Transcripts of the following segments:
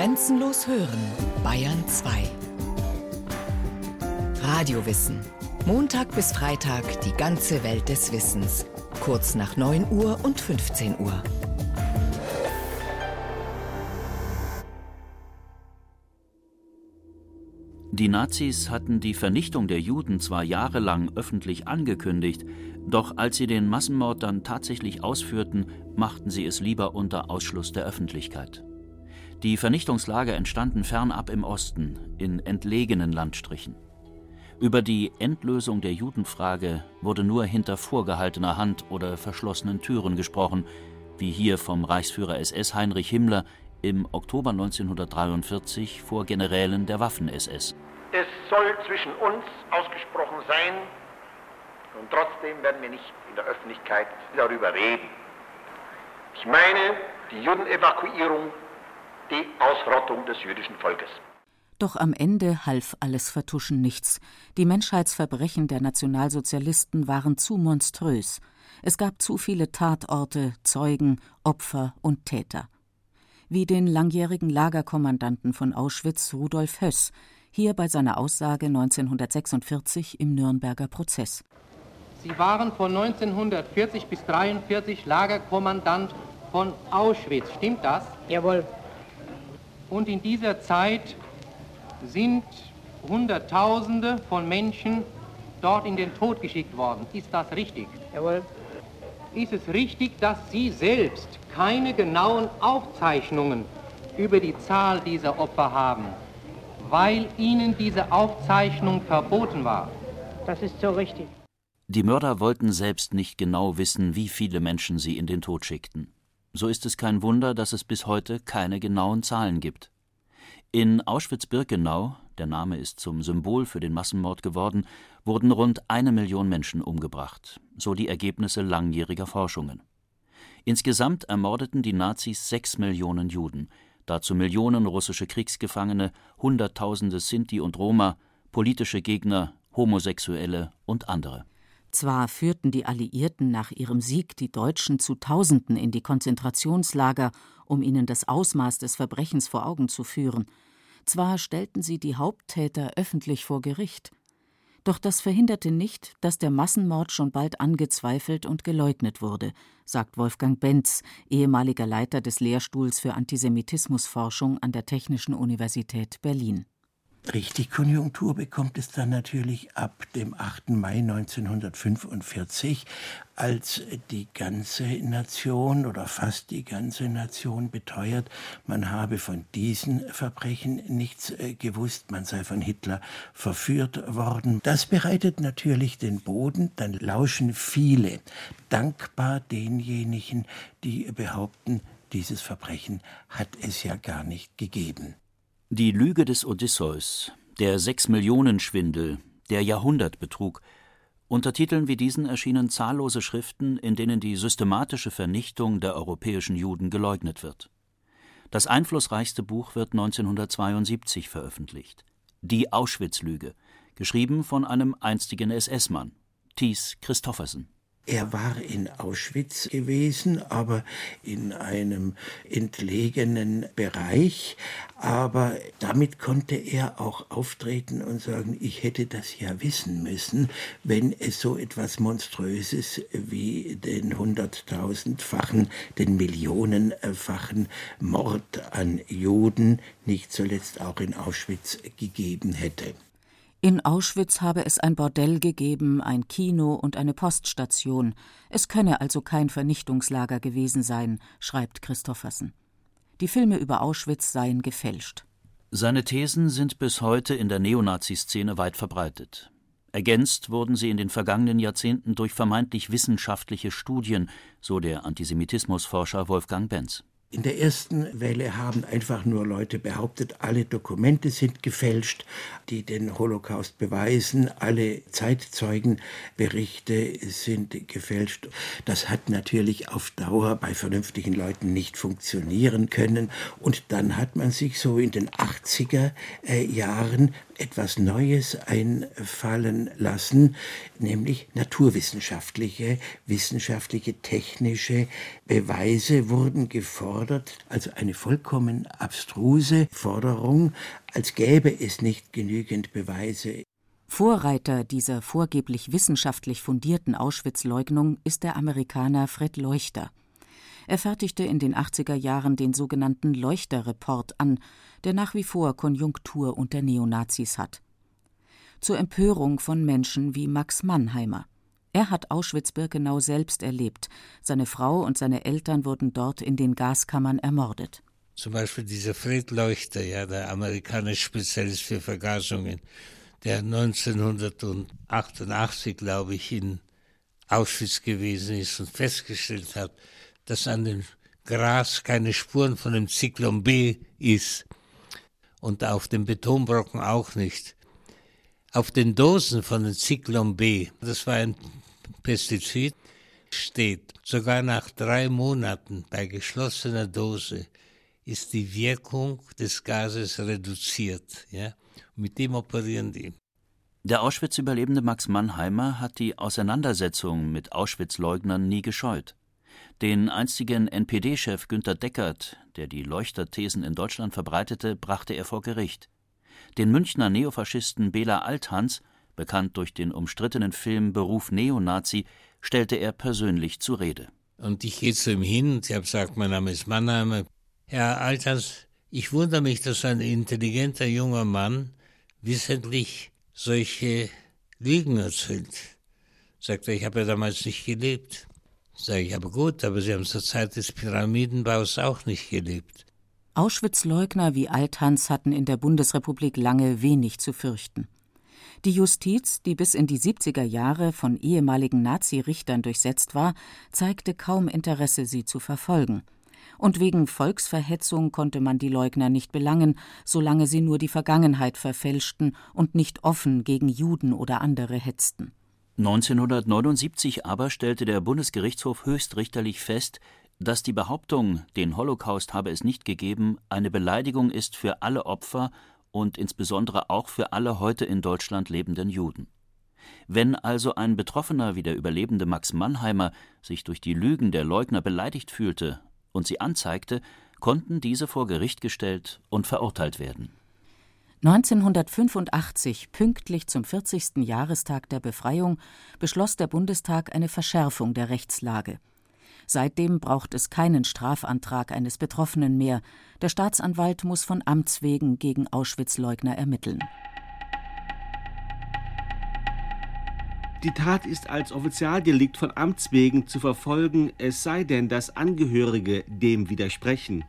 Grenzenlos hören, Bayern 2. Radiowissen. Montag bis Freitag die ganze Welt des Wissens. Kurz nach 9 Uhr und 15 Uhr. Die Nazis hatten die Vernichtung der Juden zwar jahrelang öffentlich angekündigt, doch als sie den Massenmord dann tatsächlich ausführten, machten sie es lieber unter Ausschluss der Öffentlichkeit. Die Vernichtungslager entstanden fernab im Osten, in entlegenen Landstrichen. Über die Endlösung der Judenfrage wurde nur hinter vorgehaltener Hand oder verschlossenen Türen gesprochen, wie hier vom Reichsführer SS Heinrich Himmler im Oktober 1943 vor Generälen der Waffen-SS. Es soll zwischen uns ausgesprochen sein, und trotzdem werden wir nicht in der Öffentlichkeit darüber reden. Ich meine die Judenevakuierung, die Ausrottung des jüdischen Volkes. Doch am Ende half alles Vertuschen nichts. Die Menschheitsverbrechen der Nationalsozialisten waren zu monströs. Es gab zu viele Tatorte, Zeugen, Opfer und Täter. Wie den langjährigen Lagerkommandanten von Auschwitz Rudolf Höss, hier bei seiner Aussage 1946 im Nürnberger Prozess. Sie waren von 1940 bis 1943 Lagerkommandant von Auschwitz, stimmt das? Jawohl. Und in dieser Zeit sind Hunderttausende von Menschen dort in den Tod geschickt worden. Ist das richtig? Jawohl. Ist es richtig, dass Sie selbst keine genauen Aufzeichnungen über die Zahl dieser Opfer haben, weil Ihnen diese Aufzeichnung verboten war? Das ist so richtig. Die Mörder wollten selbst nicht genau wissen, wie viele Menschen sie in den Tod schickten. So ist es kein Wunder, dass es bis heute keine genauen Zahlen gibt. In Auschwitz-Birkenau, der Name ist zum Symbol für den Massenmord geworden, wurden rund eine Million Menschen umgebracht, so die Ergebnisse langjähriger Forschungen. Insgesamt ermordeten die Nazis sechs Millionen Juden, dazu Millionen russische Kriegsgefangene, Hunderttausende Sinti und Roma, politische Gegner, Homosexuelle und andere. Zwar führten die Alliierten nach ihrem Sieg die Deutschen zu Tausenden in die Konzentrationslager, um ihnen das Ausmaß des Verbrechens vor Augen zu führen. Zwar stellten sie die Haupttäter öffentlich vor Gericht. Doch das verhinderte nicht, dass der Massenmord schon bald angezweifelt und geleugnet wurde, sagt Wolfgang Benz, ehemaliger Leiter des Lehrstuhls für Antisemitismusforschung an der Technischen Universität Berlin. Richtig Konjunktur bekommt es dann natürlich ab dem 8. Mai 1945, als die ganze Nation oder fast die ganze Nation beteuert, man habe von diesen Verbrechen nichts äh, gewusst, man sei von Hitler verführt worden. Das bereitet natürlich den Boden, dann lauschen viele dankbar denjenigen, die behaupten, dieses Verbrechen hat es ja gar nicht gegeben. Die Lüge des Odysseus, der Sechs-Millionen-Schwindel, der Jahrhundertbetrug. Unter Titeln wie diesen erschienen zahllose Schriften, in denen die systematische Vernichtung der europäischen Juden geleugnet wird. Das einflussreichste Buch wird 1972 veröffentlicht. Die Auschwitz-Lüge, geschrieben von einem einstigen SS-Mann, Thies Christoffersen. Er war in Auschwitz gewesen, aber in einem entlegenen Bereich. Aber damit konnte er auch auftreten und sagen, ich hätte das ja wissen müssen, wenn es so etwas Monströses wie den hunderttausendfachen, den millionenfachen Mord an Juden nicht zuletzt auch in Auschwitz gegeben hätte. In Auschwitz habe es ein Bordell gegeben, ein Kino und eine Poststation. Es könne also kein Vernichtungslager gewesen sein, schreibt Christoffersen. Die Filme über Auschwitz seien gefälscht. Seine Thesen sind bis heute in der Neonazi-Szene weit verbreitet. Ergänzt wurden sie in den vergangenen Jahrzehnten durch vermeintlich wissenschaftliche Studien, so der Antisemitismusforscher Wolfgang Benz. In der ersten Welle haben einfach nur Leute behauptet, alle Dokumente sind gefälscht, die den Holocaust beweisen, alle Zeitzeugenberichte sind gefälscht. Das hat natürlich auf Dauer bei vernünftigen Leuten nicht funktionieren können. Und dann hat man sich so in den 80er äh, Jahren etwas Neues einfallen lassen, nämlich naturwissenschaftliche, wissenschaftliche, technische Beweise wurden gefordert, also eine vollkommen abstruse Forderung, als gäbe es nicht genügend Beweise. Vorreiter dieser vorgeblich wissenschaftlich fundierten Auschwitz-Leugnung ist der Amerikaner Fred Leuchter. Er fertigte in den 80er Jahren den sogenannten Leuchter-Report an, der nach wie vor Konjunktur unter Neonazis hat. Zur Empörung von Menschen wie Max Mannheimer. Er hat Auschwitz-Birkenau selbst erlebt. Seine Frau und seine Eltern wurden dort in den Gaskammern ermordet. Zum Beispiel dieser Fred Leuchter, ja, der amerikanische Spezialist für Vergasungen, der 1988, glaube ich, in Auschwitz gewesen ist und festgestellt hat, dass an dem Gras keine Spuren von dem Zyklon B ist und auf dem Betonbrocken auch nicht. Auf den Dosen von dem Zyklon B, das war ein Pestizid, steht, sogar nach drei Monaten bei geschlossener Dose ist die Wirkung des Gases reduziert. Ja? Mit dem operieren die. Der Auschwitz-Überlebende Max Mannheimer hat die Auseinandersetzung mit Auschwitz-Leugnern nie gescheut. Den einstigen NPD-Chef Günter Deckert, der die Leuchterthesen in Deutschland verbreitete, brachte er vor Gericht. Den Münchner Neofaschisten Bela Althans, bekannt durch den umstrittenen Film Beruf Neonazi, stellte er persönlich zur Rede. Und ich gehe zu ihm hin und ich habe gesagt, mein Name ist Mannheimer. Herr Althans, ich wundere mich, dass ein intelligenter junger Mann wissentlich solche Lügen erzählt. Sagt er, ich habe ja damals nicht gelebt. Sage ich, aber gut, aber Sie haben zur Zeit des Pyramidenbaus auch nicht gelebt. Auschwitz-Leugner wie Althans hatten in der Bundesrepublik lange wenig zu fürchten. Die Justiz, die bis in die 70er Jahre von ehemaligen Nazi-Richtern durchsetzt war, zeigte kaum Interesse, sie zu verfolgen. Und wegen Volksverhetzung konnte man die Leugner nicht belangen, solange sie nur die Vergangenheit verfälschten und nicht offen gegen Juden oder andere hetzten. 1979 aber stellte der Bundesgerichtshof höchstrichterlich fest, dass die Behauptung, den Holocaust habe es nicht gegeben, eine Beleidigung ist für alle Opfer und insbesondere auch für alle heute in Deutschland lebenden Juden. Wenn also ein Betroffener wie der überlebende Max Mannheimer sich durch die Lügen der Leugner beleidigt fühlte und sie anzeigte, konnten diese vor Gericht gestellt und verurteilt werden 1985, pünktlich zum 40. Jahrestag der Befreiung, beschloss der Bundestag eine Verschärfung der Rechtslage. Seitdem braucht es keinen Strafantrag eines Betroffenen mehr. Der Staatsanwalt muss von Amts wegen gegen Auschwitz-Leugner ermitteln. Die Tat ist als Offizialdelikt von Amts wegen zu verfolgen, es sei denn, dass Angehörige dem widersprechen.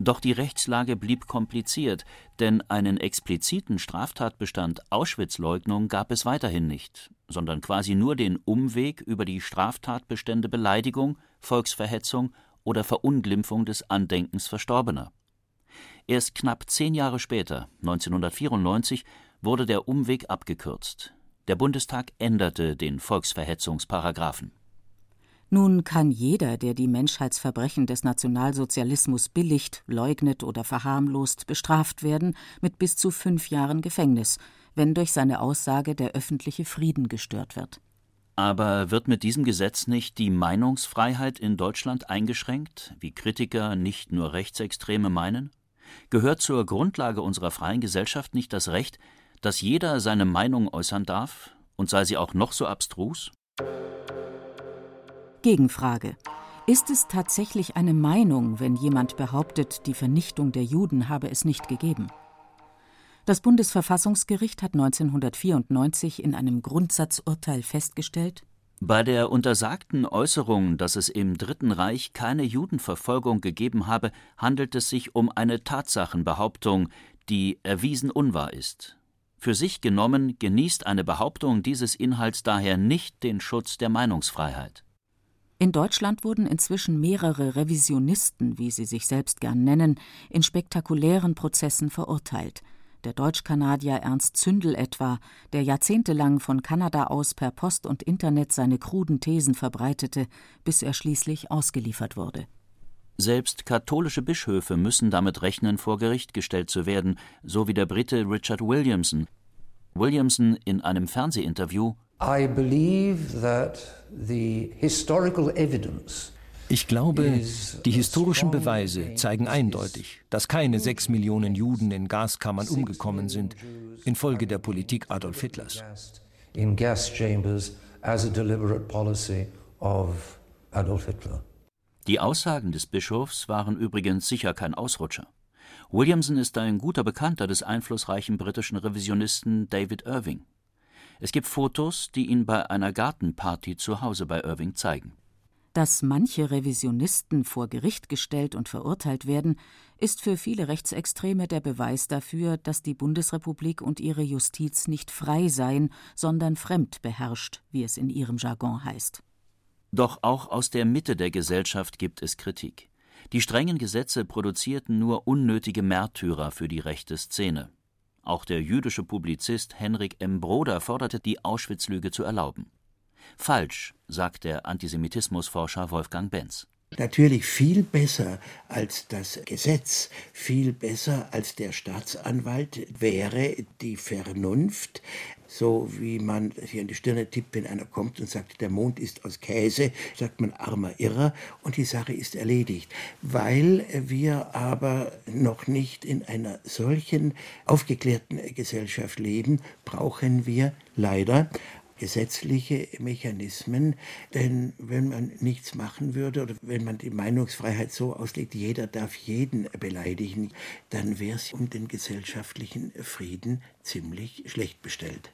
Doch die Rechtslage blieb kompliziert, denn einen expliziten Straftatbestand Auschwitz-Leugnung gab es weiterhin nicht, sondern quasi nur den Umweg über die Straftatbestände Beleidigung, Volksverhetzung oder Verunglimpfung des Andenkens Verstorbener. Erst knapp zehn Jahre später, 1994, wurde der Umweg abgekürzt. Der Bundestag änderte den Volksverhetzungsparagraphen nun kann jeder, der die Menschheitsverbrechen des Nationalsozialismus billigt, leugnet oder verharmlost, bestraft werden mit bis zu fünf Jahren Gefängnis, wenn durch seine Aussage der öffentliche Frieden gestört wird. Aber wird mit diesem Gesetz nicht die Meinungsfreiheit in Deutschland eingeschränkt, wie Kritiker nicht nur Rechtsextreme meinen? Gehört zur Grundlage unserer freien Gesellschaft nicht das Recht, dass jeder seine Meinung äußern darf, und sei sie auch noch so abstrus? Gegenfrage. Ist es tatsächlich eine Meinung, wenn jemand behauptet, die Vernichtung der Juden habe es nicht gegeben? Das Bundesverfassungsgericht hat 1994 in einem Grundsatzurteil festgestellt, bei der untersagten Äußerung, dass es im Dritten Reich keine Judenverfolgung gegeben habe, handelt es sich um eine Tatsachenbehauptung, die erwiesen unwahr ist. Für sich genommen genießt eine Behauptung dieses Inhalts daher nicht den Schutz der Meinungsfreiheit. In Deutschland wurden inzwischen mehrere Revisionisten, wie sie sich selbst gern nennen, in spektakulären Prozessen verurteilt. Der Deutsch-Kanadier Ernst Zündel etwa, der jahrzehntelang von Kanada aus per Post und Internet seine kruden Thesen verbreitete, bis er schließlich ausgeliefert wurde. Selbst katholische Bischöfe müssen damit rechnen, vor Gericht gestellt zu werden, so wie der Brite Richard Williamson, Williamson in einem Fernsehinterview Ich glaube, die historischen Beweise zeigen eindeutig, dass keine sechs Millionen Juden in Gaskammern umgekommen sind infolge der Politik Adolf Hitlers. In gas chambers as a deliberate policy of Adolf Hitler. Die Aussagen des Bischofs waren übrigens sicher kein Ausrutscher. Williamson ist ein guter Bekannter des einflussreichen britischen Revisionisten David Irving. Es gibt Fotos, die ihn bei einer Gartenparty zu Hause bei Irving zeigen. Dass manche Revisionisten vor Gericht gestellt und verurteilt werden, ist für viele Rechtsextreme der Beweis dafür, dass die Bundesrepublik und ihre Justiz nicht frei seien, sondern fremdbeherrscht, wie es in ihrem Jargon heißt. Doch auch aus der Mitte der Gesellschaft gibt es Kritik. Die strengen Gesetze produzierten nur unnötige Märtyrer für die rechte Szene. Auch der jüdische Publizist Henrik M. Broder forderte, die Auschwitz-Lüge zu erlauben. Falsch, sagt der Antisemitismusforscher Wolfgang Benz. Natürlich viel besser als das Gesetz, viel besser als der Staatsanwalt wäre die Vernunft, so wie man sich an die Stirne tippt, wenn einer kommt und sagt, der Mond ist aus Käse, sagt man armer Irrer und die Sache ist erledigt. Weil wir aber noch nicht in einer solchen aufgeklärten Gesellschaft leben, brauchen wir leider gesetzliche Mechanismen. Denn wenn man nichts machen würde oder wenn man die Meinungsfreiheit so auslegt, jeder darf jeden beleidigen, dann wäre es um den gesellschaftlichen Frieden ziemlich schlecht bestellt.